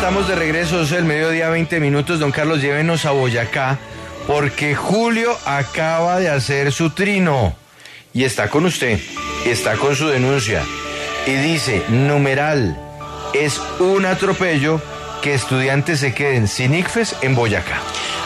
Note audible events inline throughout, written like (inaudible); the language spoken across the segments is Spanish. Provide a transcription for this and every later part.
Estamos de regreso, es el mediodía 20 minutos. Don Carlos, llévenos a Boyacá porque Julio acaba de hacer su trino y está con usted, está con su denuncia y dice, numeral, es un atropello que estudiantes se queden sin ICFES en Boyacá.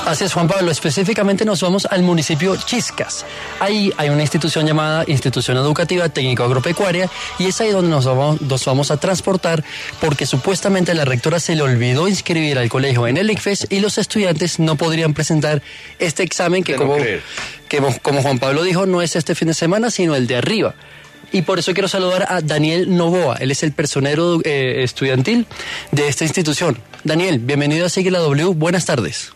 Así es, Juan Pablo. Específicamente nos vamos al municipio Chiscas. Ahí hay una institución llamada Institución Educativa Técnico Agropecuaria y es ahí donde nos vamos, nos vamos a transportar porque supuestamente a la rectora se le olvidó inscribir al colegio en el ICFES y los estudiantes no podrían presentar este examen que, como, que como Juan Pablo dijo, no es este fin de semana, sino el de arriba. Y por eso quiero saludar a Daniel Novoa. Él es el personero eh, estudiantil de esta institución. Daniel, bienvenido a Sigue la W. Buenas tardes.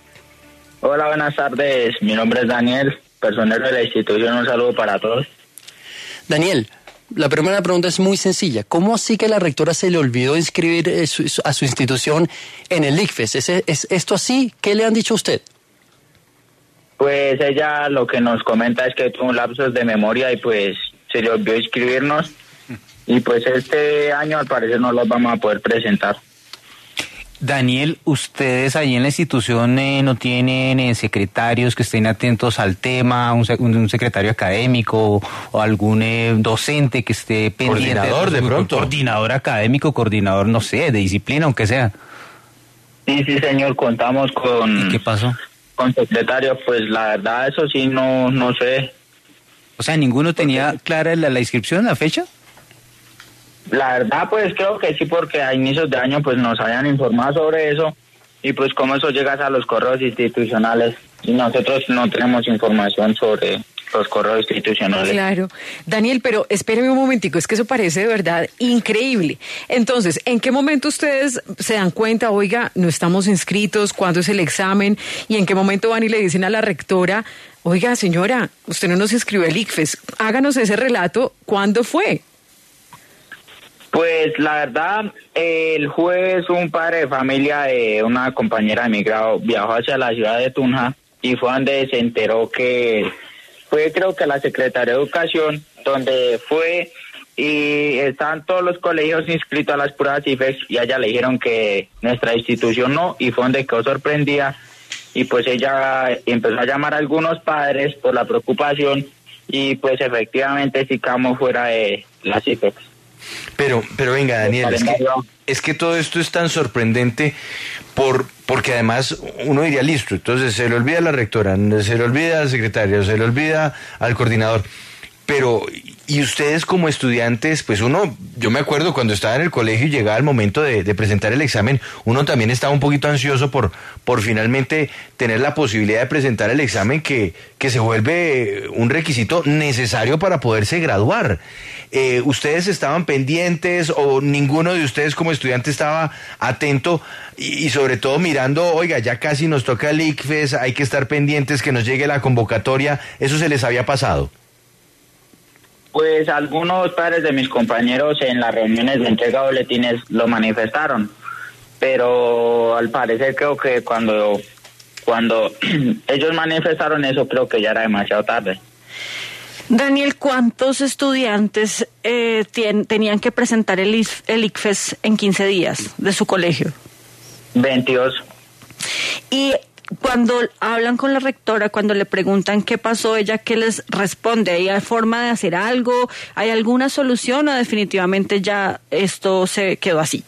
Hola, buenas tardes. Mi nombre es Daniel, personero de la institución. Un saludo para todos. Daniel, la primera pregunta es muy sencilla. ¿Cómo así que la rectora se le olvidó inscribir eh, a su institución en el ICFES? ¿Es, es esto así? ¿Qué le han dicho a usted? Pues ella lo que nos comenta es que tuvo un lapsus de memoria y pues se le olvidó inscribirnos. Y pues este año al parecer no los vamos a poder presentar. Daniel, ustedes ahí en la institución eh, no tienen eh, secretarios que estén atentos al tema, un, un- secretario académico o algún eh, docente que esté pendiente. Coordinador, de pronto. Coordinador académico, coordinador, no sé, de disciplina, aunque sea. Sí, sí, señor, contamos con, ¿Y qué pasó? con secretarios. Pues la verdad, eso sí, no, no sé. O sea, ¿ninguno tenía clara la, la inscripción, la fecha? La verdad, pues creo que sí, porque a inicios de año pues nos habían informado sobre eso y pues como eso llega a los correos institucionales y nosotros no tenemos información sobre los correos institucionales. Claro. Daniel, pero espéreme un momentico, es que eso parece de verdad increíble. Entonces, ¿en qué momento ustedes se dan cuenta, oiga, no estamos inscritos, cuándo es el examen y en qué momento van y le dicen a la rectora, oiga, señora, usted no nos inscribió al ICFES, háganos ese relato, ¿cuándo fue? Pues la verdad, el jueves un padre de familia de una compañera de mi grado viajó hacia la ciudad de Tunja y fue donde se enteró que fue creo que la Secretaría de Educación, donde fue y están todos los colegios inscritos a las pruebas IFEX y a ella le dijeron que nuestra institución no y fue donde quedó sorprendida y pues ella empezó a llamar a algunos padres por la preocupación y pues efectivamente sí quedamos fuera de las IFEX. Pero, pero venga, Daniel, es que, es que todo esto es tan sorprendente por, porque además uno diría, listo, entonces se le olvida a la rectora, se le olvida al secretario, se le olvida al coordinador. Pero, y ustedes como estudiantes, pues uno, yo me acuerdo cuando estaba en el colegio y llegaba el momento de, presentar el examen, uno también estaba un poquito ansioso por, por finalmente tener la posibilidad de presentar el examen que, que se vuelve un requisito necesario para poderse graduar. Eh, ¿Ustedes estaban pendientes o ninguno de ustedes como estudiante estaba atento y, y sobre todo mirando, oiga, ya casi nos toca el ICFES, hay que estar pendientes que nos llegue la convocatoria? ¿Eso se les había pasado? Pues algunos padres de mis compañeros en las reuniones de entrega de boletines lo manifestaron, pero al parecer creo que cuando, cuando (clears throat) ellos manifestaron eso creo que ya era demasiado tarde. Daniel, ¿cuántos estudiantes eh, tien- tenían que presentar el, IF- el ICFES en 15 días de su colegio? 22. Y cuando hablan con la rectora, cuando le preguntan qué pasó, ella qué les responde, ¿hay forma de hacer algo? ¿Hay alguna solución o definitivamente ya esto se quedó así?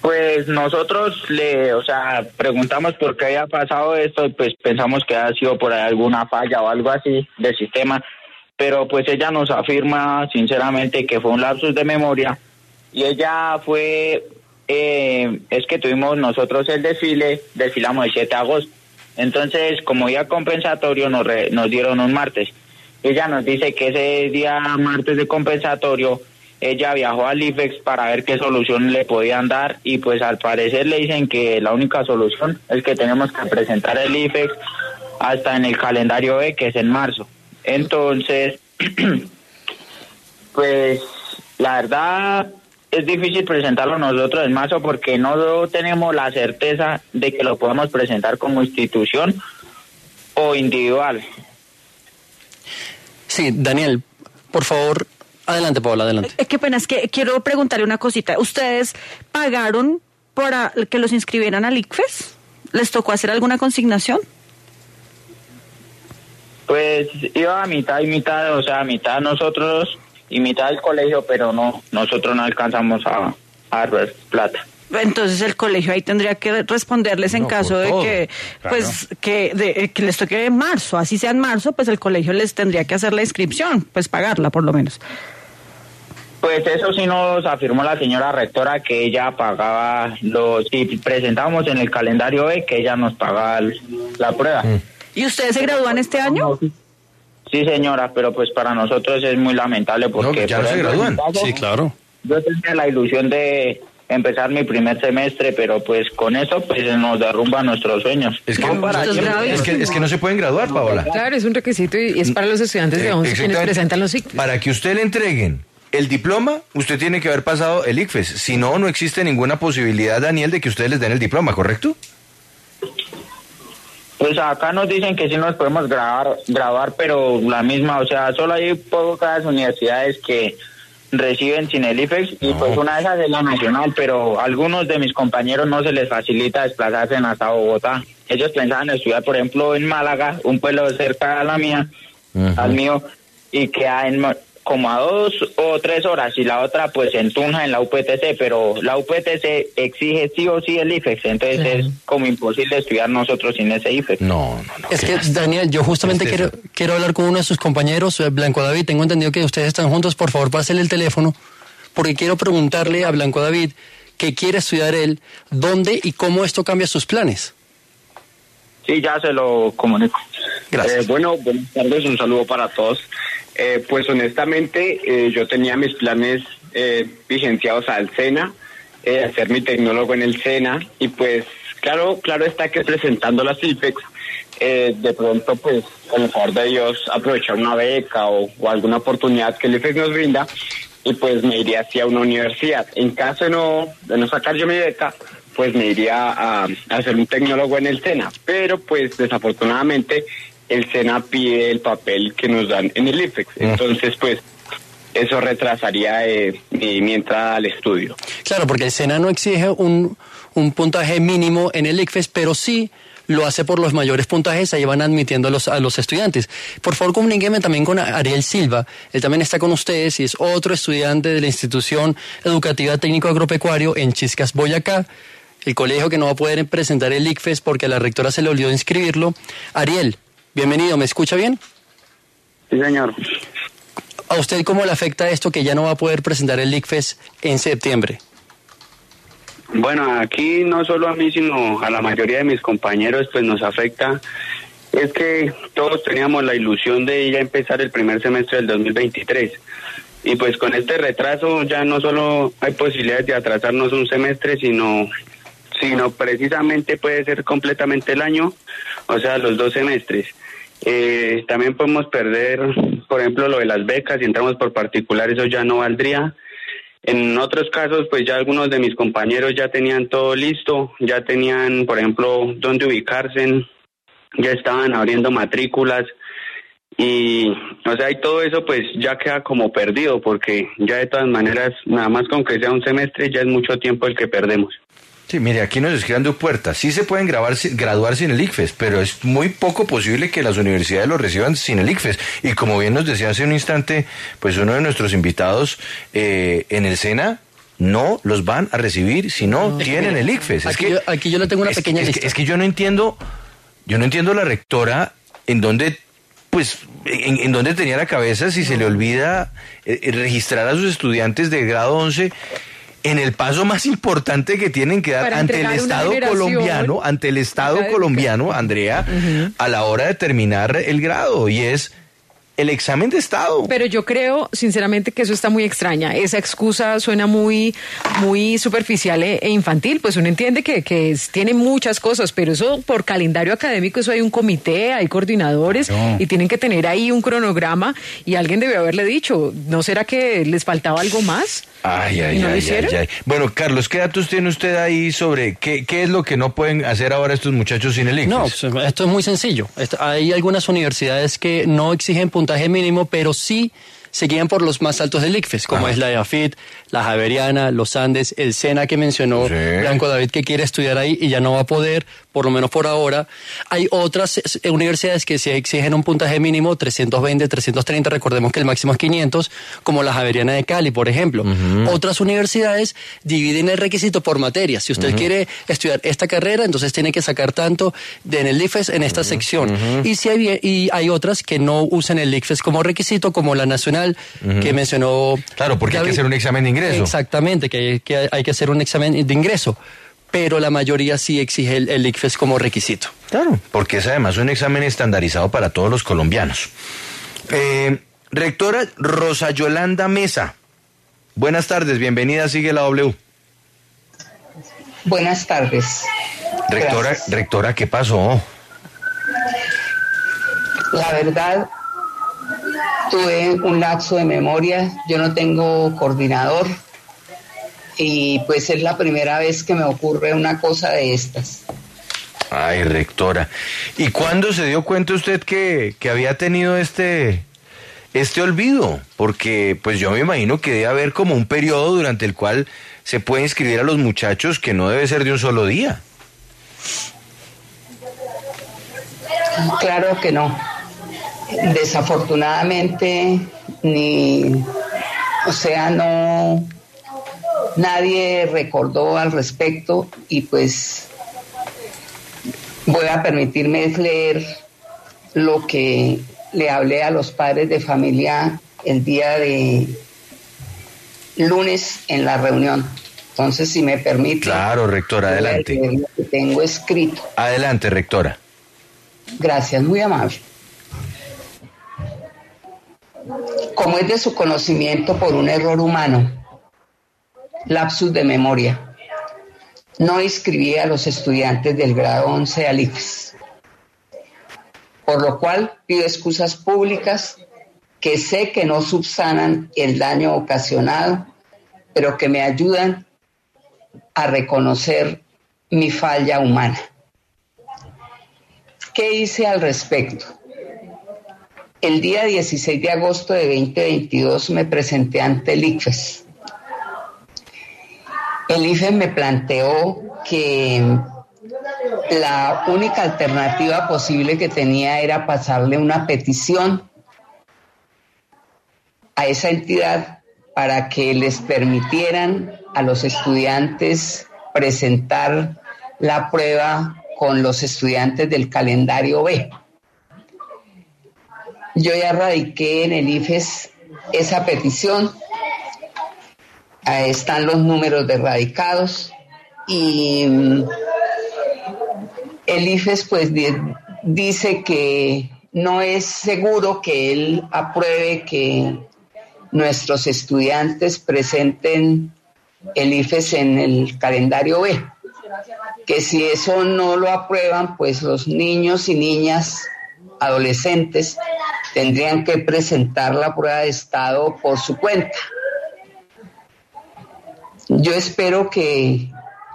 Pues nosotros le, o sea, preguntamos por qué había pasado esto pues pensamos que ha sido por alguna falla o algo así del sistema, pero pues ella nos afirma sinceramente que fue un lapsus de memoria y ella fue, eh, es que tuvimos nosotros el desfile, desfilamos el 7 de agosto, entonces como día compensatorio nos, re- nos dieron un martes ella nos dice que ese día martes de compensatorio ella viajó al IFEX para ver qué solución le podían dar y pues al parecer le dicen que la única solución es que tenemos que presentar el IFEX hasta en el calendario B que es en marzo. Entonces, (clears throat) pues la verdad es difícil presentarlo nosotros en marzo porque no tenemos la certeza de que lo podamos presentar como institución o individual. Sí, Daniel, por favor, adelante, Paola, adelante. Eh, qué pena, es que quiero preguntarle una cosita. ¿Ustedes pagaron para que los inscribieran al ICFES? ¿Les tocó hacer alguna consignación? Pues iba a mitad y mitad, o sea, mitad nosotros y mitad del colegio, pero no, nosotros no alcanzamos a, a dar plata. Entonces el colegio ahí tendría que responderles en No, caso de todo, que, claro. pues, que, de- eh, que les toque en marzo, así sea en marzo, pues el colegio les tendría que hacer la inscripción, pues pagarla por lo menos. Pues eso sí nos afirmó la señora rectora que ella pagaba los, si presentábamos en el calendario B, que ella nos pagaba el- la prueba. ¿Y ustedes se gradúan este año? Sí, señora, pero pues para nosotros es muy lamentable porque... ya por no se gradúan. caso, Sí, claro. Yo tenía la ilusión de empezar mi primer semestre, pero pues con eso pues se nos derrumban nuestros sueños. Es que, No, para es que, es que no se pueden graduar, Paola. Claro, es un requisito y es para los estudiantes de Eh, 11 quienes exactamente. presentan los ICFES. Para que usted le entreguen el diploma, usted tiene que haber pasado el ICFES. Si no, no existe ninguna posibilidad, Daniel, de que ustedes les den el diploma, ¿correcto? Pues acá nos dicen que sí nos podemos grabar, grabar, pero la misma, o sea, solo hay pocas universidades que reciben sin el IFEX y pues una de esas es la nacional, pero a algunos de mis compañeros no se les facilita desplazarse hasta Bogotá. Ellos pensaban estudiar, por ejemplo, en Málaga, un pueblo cerca a la mía, al mío, y queda en, como a dos o tres horas y la otra pues en Tunja en la UPTC, pero la UPTC exige sí o sí el IFEX, entonces es como imposible estudiar nosotros sin ese IFEX. No, no, no. Es que. Daniel, yo justamente quiero, quiero hablar con uno de sus compañeros, eh, Blanco David. Tengo entendido que ustedes están juntos. Por favor, pásele el teléfono, porque quiero preguntarle a Blanco David qué quiere estudiar él, dónde y cómo esto cambia sus planes. Sí, ya se lo comunico. Gracias. Eh, bueno, buenas tardes, un saludo para todos. Eh, pues honestamente, eh, yo tenía mis planes eh, vigenciados al SENA, eh, hacer mi tecnólogo en el SENA, y pues claro, claro está que presentando las IFEX, eh, de pronto pues con el favor de Dios aprovechar una beca o, o alguna oportunidad que el IFEX nos brinda, y pues me iría hacia una universidad. En caso de no, de no sacar yo mi beca, pues me iría a, a hacer un tecnólogo en el SENA. Pero pues desafortunadamente el SENA pide el papel que nos dan en el IFEX. Entonces pues eso retrasaría eh, mi, entrada al estudio. Claro, porque el SENA no exige un, un puntaje mínimo en el ICFES, pero sí lo hace por los mayores puntajes, ahí van admitiendo a los, a los estudiantes. Por favor, comuníqueme también con Ariel Silva, él también está con ustedes y es otro estudiante de la institución educativa técnico agropecuario en Chiscas, Boyacá, el colegio que no va a poder presentar el ICFES porque a la rectora se le olvidó inscribirlo. Ariel, bienvenido, ¿me escucha bien? Sí, señor. ¿A usted cómo le afecta esto que ya no va a poder presentar el ICFES en septiembre? Bueno, aquí no solo a mí, sino a la mayoría de mis compañeros, pues nos afecta. Es que todos teníamos la ilusión de ya empezar el primer semestre del 2023. Y pues con este retraso ya no solo hay posibilidades de atrasarnos un semestre, sino, sino precisamente puede ser completamente el año, o sea, los dos semestres. Eh, también podemos perder, por ejemplo, lo de las becas, si entramos por particular, eso ya no valdría. En otros casos, pues ya algunos de mis compañeros ya tenían todo listo, ya tenían, por ejemplo, dónde ubicarse, ya estaban abriendo matrículas y, o sea, y todo eso pues ya queda como perdido porque ya de todas maneras, nada más con que sea un semestre, ya es mucho tiempo el que perdemos. Sí, mire, aquí nos escriben de puertas. Sí se pueden grabar, graduar sin el ICFES, pero es muy poco posible que las universidades lo reciban sin el ICFES. Y como bien nos decía hace un instante, pues uno de nuestros invitados eh, en el SENA no los van a recibir si no, tienen el ICFES. Es Aquí, que, yo, aquí yo le tengo una es, pequeña es lista. que, es que yo no entiendo, yo no entiendo la rectora en donde pues en, en donde tenía la cabeza si se le olvida eh, eh, registrar a sus estudiantes de grado 11 en el paso más importante que tienen que dar Para ante el Estado colombiano, ante el Estado académica. colombiano, Andrea, a la hora de terminar el grado y es el examen de Estado. Pero yo creo, sinceramente, que eso está muy extraña. Esa excusa suena muy, muy superficial e, e infantil. Pues uno entiende que, que es- tiene muchas cosas, pero eso por calendario académico, eso hay un comité, hay coordinadores y tienen que tener ahí un cronograma y alguien debe haberle dicho, ¿no será que les faltaba algo más? Ay, ay, ¿Y no lo ay, hicieron? ay, ay. Bueno, Carlos, ¿qué datos tiene usted ahí sobre qué, qué es lo que no pueden hacer ahora estos muchachos sin el ICFES? No, pues, esto es muy sencillo. Esto- hay algunas universidades que no exigen puntaje mínimo, pero sí se guían por los más altos del ICFES, como es la EAFIT, la Javeriana, los Andes, el SENA que mencionó Blanco David que quiere estudiar ahí y ya no va a poder, por lo menos por ahora. Hay otras eh, universidades que sí exigen un puntaje mínimo, 320, 330, recordemos que el máximo es 500, como la Javeriana de Cali, por ejemplo. Otras universidades dividen el requisito por materia. Si usted Ujú. quiere estudiar esta carrera, entonces tiene que sacar tanto de en el ICFES en esta sección. Y si hay, y hay otras que no usan el ICFES como requisito, como la nacional Que mencionó. Claro, porque hay que hacer un examen de ingreso. Exactamente, que hay, que hay que hacer un examen de ingreso. Pero la mayoría sí exige el, el ICFES como requisito. Claro, porque es además un examen estandarizado para todos los colombianos. Eh, rectora Rosa Yolanda Mesa, buenas tardes, bienvenida, sigue la W. Buenas tardes. Rectora, Gracias. rectora, ¿qué pasó? La verdad, tuve un lapso de memoria, yo no tengo coordinador y pues es la primera vez que me ocurre una cosa de estas. Ay, rectora. ¿Y cuándo se dio cuenta usted que, que había tenido este, este olvido? Porque pues yo me imagino que debe haber como un periodo durante el cual se puede inscribir a los muchachos que no debe ser de un solo día. Claro que no. Desafortunadamente, ni, o sea, no, nadie recordó al respecto y pues voy a permitirme leer lo que le hablé a los padres de familia el día de lunes en la reunión. Entonces, si me permite. Claro, rectora, adelante. leer lo que tengo escrito. Adelante, rectora. Gracias, muy amable. Como es de su conocimiento por un error humano, lapsus de memoria, no inscribí a los estudiantes del grado 11 al IFES, por lo cual pido excusas públicas que sé que no subsanan el daño ocasionado, pero que me ayudan a reconocer mi falla humana. ¿Qué hice al respecto? El día 16 de agosto de 2022 me presenté ante el IFES. El IFES me planteó que la única alternativa posible que tenía era pasarle una petición a esa entidad para que les permitieran a los estudiantes presentar la prueba con los estudiantes del calendario B. Yo ya radiqué en el IFES esa petición. Ahí están los números de radicados y mm, el IFES pues di- dice que no es seguro que él apruebe que nuestros estudiantes presenten el IFES en el calendario B que si eso no lo aprueban, pues los niños y niñas adolescentes tendrían que presentar la prueba de estado por su cuenta. Yo espero que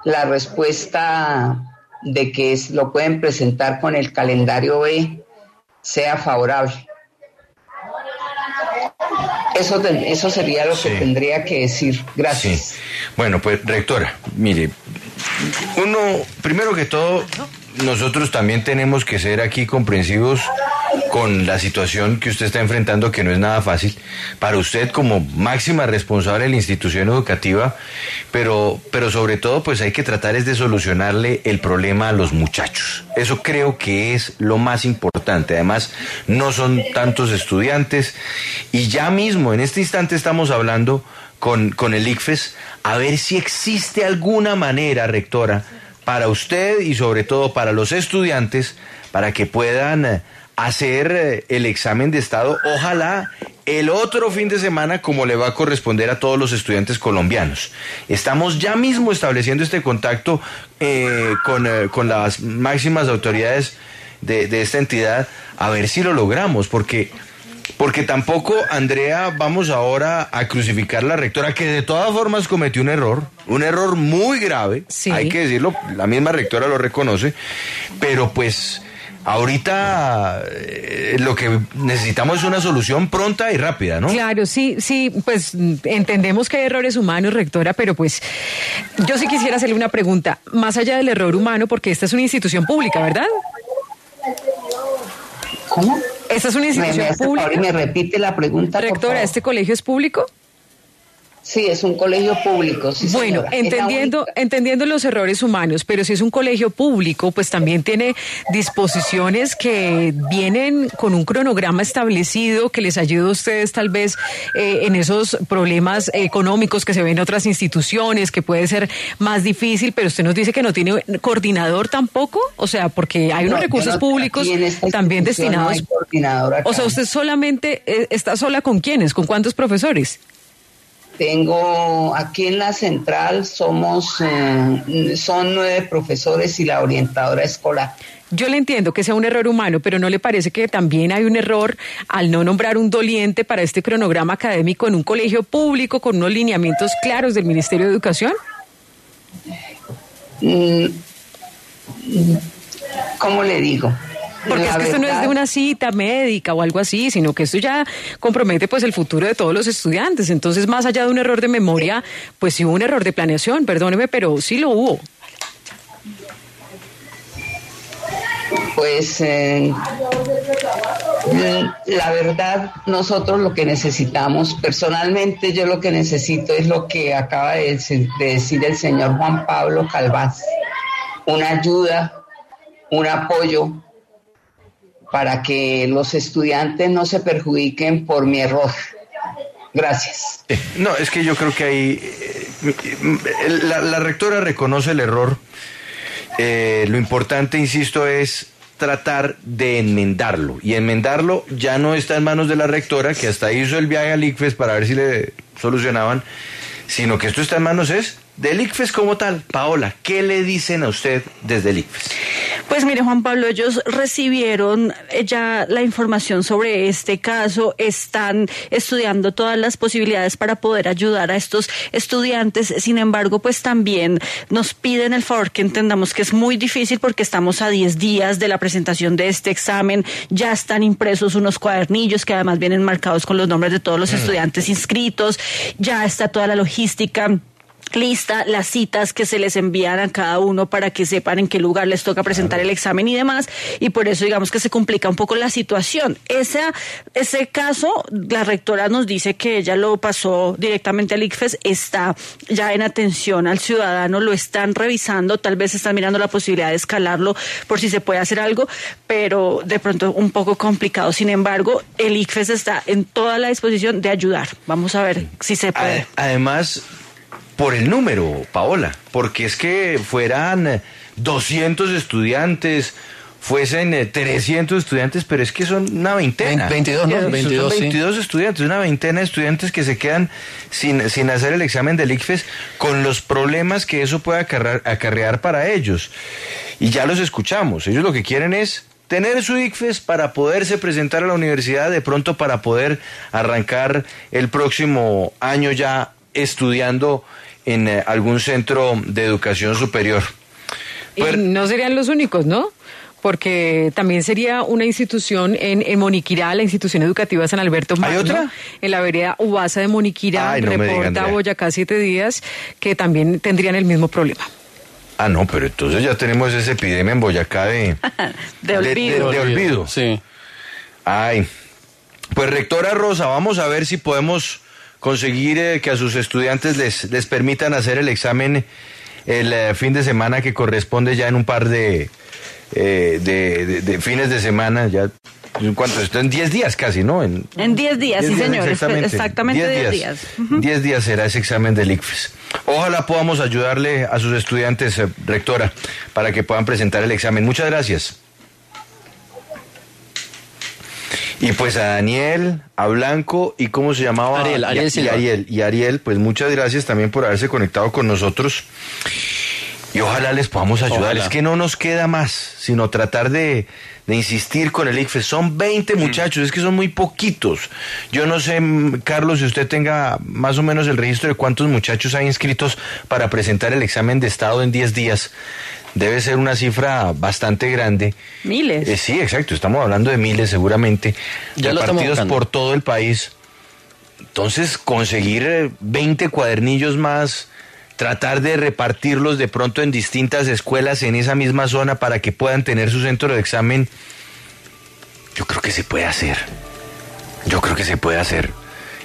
la respuesta de que es- lo pueden presentar con el calendario B sea favorable. Eso, eso sería lo que tendría que decir. Gracias. Bueno, pues rectora, mire, uno, primero que todo, nosotros también tenemos que ser aquí comprensivos con la situación que usted está enfrentando, que no es nada fácil, para usted como máxima responsable de la institución educativa, pero, pero sobre todo pues hay que tratar es de solucionarle el problema a los muchachos. Eso creo que es lo más importante. Además, no son tantos estudiantes y ya mismo en este instante estamos hablando con, con el ICFES a ver si existe alguna manera, rectora, para usted y sobre todo para los estudiantes, para que puedan eh, hacer eh, el examen de estado, ojalá el otro fin de semana como le va a corresponder a todos los estudiantes colombianos. Estamos ya mismo estableciendo este contacto eh, con, eh, con las máximas autoridades de, de esta entidad a ver si lo logramos, porque porque tampoco, Andrea, vamos ahora a crucificar a la rectora, que de todas formas cometió un error, un error muy grave, hay que decirlo, la misma rectora lo reconoce, pero pues ahorita eh, lo que necesitamos es una solución pronta y rápida, ¿no? Claro, sí, sí, pues entendemos que hay errores humanos, rectora, pero pues yo sí quisiera hacerle una pregunta, más allá del error humano, porque esta es una institución pública, ¿verdad? ¿Cómo? ¿Esta es una institución me, me pública? y me repite la pregunta. por Rectora, favor. ¿este colegio es público? Sí, es un colegio público. sí, bueno, entendiendo, entendiendo los errores humanos, pero si es un colegio público, pues también tiene disposiciones que vienen con un cronograma establecido que les ayude a ustedes tal vez eh, en esos problemas económicos que se ven en otras instituciones, que puede ser más difícil, pero usted nos dice que no tiene coordinador tampoco, o sea, porque hay unos No, recursos no- públicos también no destinados. acá. o sea, usted solamente eh, está sola con quiénes, con cuántos profesores. Tengo aquí en la central somos eh, son nueve profesores y la orientadora escolar. Yo le entiendo que sea un error humano, pero ¿no le parece que también hay un error al no nombrar un doliente para este cronograma académico en un colegio público con unos lineamientos claros del Ministerio de Educación? Mm, ¿Cómo le digo? Porque La es que esto no es verdad- de una cita médica o algo así, sino que esto ya compromete pues el futuro de todos los estudiantes. Entonces, más allá de un error de memoria, pues sí hubo un error de planeación, perdóneme, pero sí lo hubo. Pues eh, la verdad, nosotros lo que necesitamos, personalmente yo lo que necesito es lo que acaba de decir el señor Juan Pablo Calvás, una ayuda, un apoyo para que los estudiantes no se perjudiquen por mi error. Gracias. No, es que yo creo que ahí eh, la, la rectora reconoce el error. Eh, lo importante, insisto, es tratar de enmendarlo. Y enmendarlo ya no está en manos de la rectora, que hasta hizo el viaje al ICFES para ver si le solucionaban, sino que esto está en manos es del ICFES como tal. Paola, ¿qué le dicen a usted desde el ICFES? Pues mire, Juan Pablo, ellos recibieron eh, ya la información sobre este caso, están estudiando todas las posibilidades para poder ayudar a estos estudiantes. Sin embargo, pues también nos piden el favor que entendamos que es muy difícil porque estamos a 10 días de la presentación de este examen. Ya están impresos unos cuadernillos que además vienen marcados con los nombres de todos los estudiantes inscritos. Ya está toda la logística lista las citas que se les envían a cada uno para que sepan en qué lugar les toca presentar el examen y demás y por eso digamos que se complica un poco la situación. Esa, ese caso, la rectora nos dice que ella lo pasó directamente al ICFES, está ya en atención al ciudadano, lo están revisando, tal vez están mirando la posibilidad de escalarlo por si se puede hacer algo, pero de pronto un poco complicado. Sin embargo, el ICFES está en toda la disposición de ayudar. Vamos a ver si se puede. Ade- Además, por el número, Paola, porque es que fueran eh, 200 estudiantes, fuesen eh, 300 estudiantes, pero es que son una veintena. Vein- 22, ¿no? Son 22, sí. 22 estudiantes, una veintena de estudiantes que se quedan sin, sin hacer el examen del ICFES con los problemas que eso puede acarrear, acarrear para ellos. Y ya los escuchamos, ellos lo que quieren es tener su ICFES para poderse presentar a la universidad, de pronto para poder arrancar el próximo año ya estudiando en eh, algún centro de educación superior. Y no serían los únicos, ¿no? Porque también sería una institución en, en Moniquirá, la institución educativa San Alberto Magno, otra? en la vereda Ubasa de Moniquirá, Ay, no reporta. Boyacá siete días, que también tendrían el mismo problema. Ah, no, pero entonces ya tenemos esa epidemia en Boyacá (laughs) de, De olvido. de olvido. Sí. Ay, pues rectora Rosa, vamos a ver si podemos conseguir eh, que a sus estudiantes les, les permitan hacer el examen el eh, fin de semana que corresponde ya en un par de, eh, de, de- de fines de semana, ya en cuanto esto en 10 días casi, ¿no? En, En 10 días, sí, 10 señor. Exactamente, Exactamente 10 10 días. 10 días será ese examen del ICFES. Ojalá podamos ayudarle a sus estudiantes, rectora, para que puedan presentar el examen. Muchas gracias. Y pues a Daniel, a Blanco y cómo se llamaba Ariel, Ariel y. Ariel y Ariel, pues muchas gracias también por haberse conectado con nosotros. Y ojalá les podamos ayudar. Ojalá. Es que no nos queda más, sino tratar de, de insistir con el ICFES. Son 20 muchachos, es que son muy poquitos. Yo no sé, mm, Carlos, si usted tenga más o menos el registro de cuántos muchachos hay inscritos para presentar el examen de estado en 10 días. Debe ser una cifra bastante grande. Miles. Eh, sí, exacto, estamos hablando de miles seguramente, Ya repartidos por todo el país. Entonces, conseguir eh, 20 cuadernillos más, tratar de repartirlos de pronto en distintas escuelas en esa misma zona para que puedan tener su centro de examen, yo creo que se puede hacer. Yo creo que se puede hacer.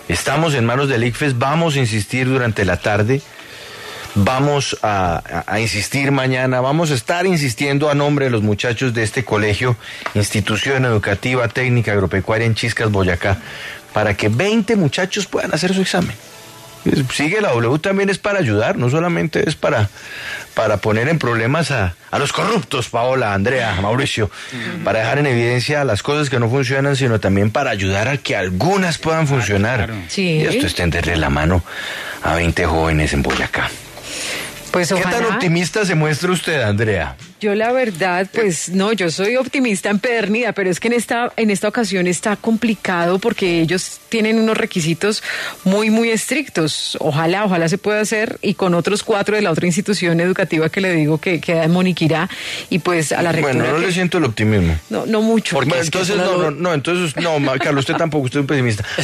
Estamos en manos del ICFES, vamos a insistir durante la tarde. Vamos a, insistir mañana, vamos a estar insistiendo a nombre de los muchachos de este colegio, institución educativa técnica agropecuaria en Chiscas, Boyacá, para que 20 muchachos puedan hacer su examen. Sigue la W también es para ayudar, no solamente es para, para poner en problemas a, a los corruptos, Paola, Andrea, Mauricio, para dejar en evidencia las cosas que no funcionan, sino también para ayudar a que algunas puedan funcionar. Sí. Y esto es tenderle la mano a 20 jóvenes en Boyacá. Pues ¿Qué tan optimista se muestra usted, Andrea? Yo la verdad, pues no, yo soy optimista empedernida, pero es que en esta, en esta ocasión está complicado porque ellos tienen unos requisitos muy, muy estrictos. Ojalá, ojalá se pueda hacer y con otros cuatro de la otra institución educativa que le digo que queda en Moniquirá y pues a la rectora. Bueno, no que- le siento el optimismo. no, no mucho. Bueno, entonces, no, no, no, entonces, no, Carlos, usted tampoco, usted es un pesimista. (laughs)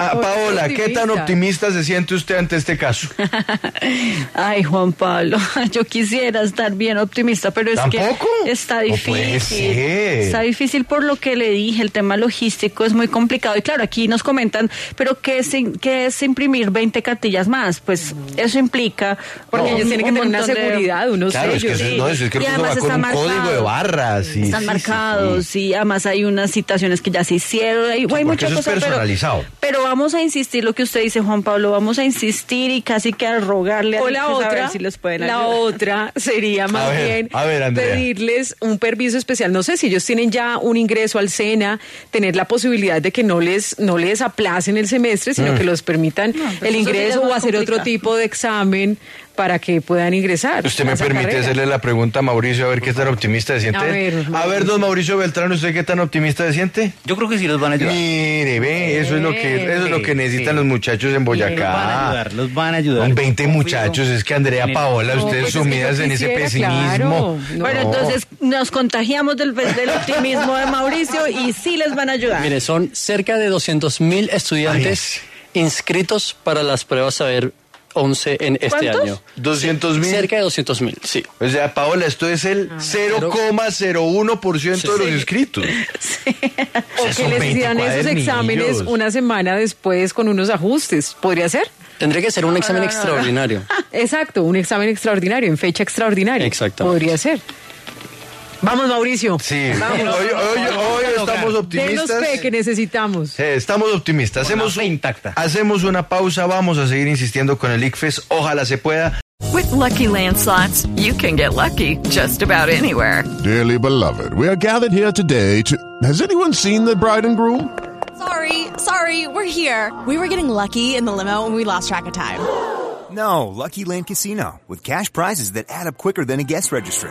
Ah, ah, Paola, ¿qué tan optimista. optimista se siente usted ante este caso? (laughs) Ay, Juan Pablo, (laughs) yo quisiera estar bien optimista, pero es ¿Tampoco? que está difícil. Está difícil por lo que le dije, el tema logístico es muy complicado. Y claro, aquí nos comentan, pero ¿qué es, qué es imprimir 20 cartillas más? Pues eso implica... Porque ellos tienen que tener una montón de- seguridad, unos Claro, es que sellos. eso, no, eso es que Y además va con un código de barras. y- Están sí, marcados sí. y además hay unas citaciones que ya se hicieron. Hay, hay muchas cosas, pero- personalizado. Pero, vamos a insistir lo que usted dice, Juan Pablo. Vamos a insistir y casi que a rogarle a O la Alex a ver otra, si les pueden la otra sería más ver, bien a ver, Andrea. pedirles un permiso especial. No sé si ellos tienen ya un ingreso al SENA, tener la posibilidad de que no les no les aplacen el semestre, sino Mm. que los permitan el ingreso es o hacer otro tipo de examen para que puedan ingresar. Usted a me permite carrera. hacerle la pregunta a Mauricio a ver qué tan optimista se siente. A ver, a ver, don Mauricio Beltrán, ¿usted qué tan optimista se siente? Yo creo que sí los van a ayudar. Mire, ve, eso es lo que, eso es lo que necesitan sí. los muchachos en Los van a Boyacá. ayudar, los van a ayudar. Son 20 Confío muchachos, es que Andrea, Paola, No, ustedes pues es que yo sumidas en ese pesimismo. claro. No. Bueno, entonces nos contagiamos del, del optimismo de Mauricio y sí les van a ayudar. Mire, son cerca de 200 mil estudiantes inscritos para las pruebas Saber 11 en este ¿Cuántos? año. 200 mil. Cerca de 200 mil, sí. O sea, Paola, esto es el 0,01% de los inscritos. O sea, que les 20 hicieran esos exámenes una semana después con unos ajustes. ¿Podría ser? Tendría que ser un examen extraordinario. (laughs) Exacto, un examen extraordinario, en fecha extraordinaria. Exactamente. Podría ser. Vamos, Mauricio. Sí, Vamos. hoy, hoy- hoy estamos Denos fe que necesitamos. Eh, estamos optimistas. Hacemos, fe intacta. hacemos una pausa, vamos a seguir insistiendo con el ICFES. Ojalá se pueda. With Lucky Land slots, you can get lucky just about anywhere. Dearly beloved, we are gathered here today to. Has anyone seen the bride and groom? Sorry, sorry, we're here. We were getting lucky in the limo and we lost track of time. No, Lucky Land Casino, with cash prizes that add up quicker than a guest registry.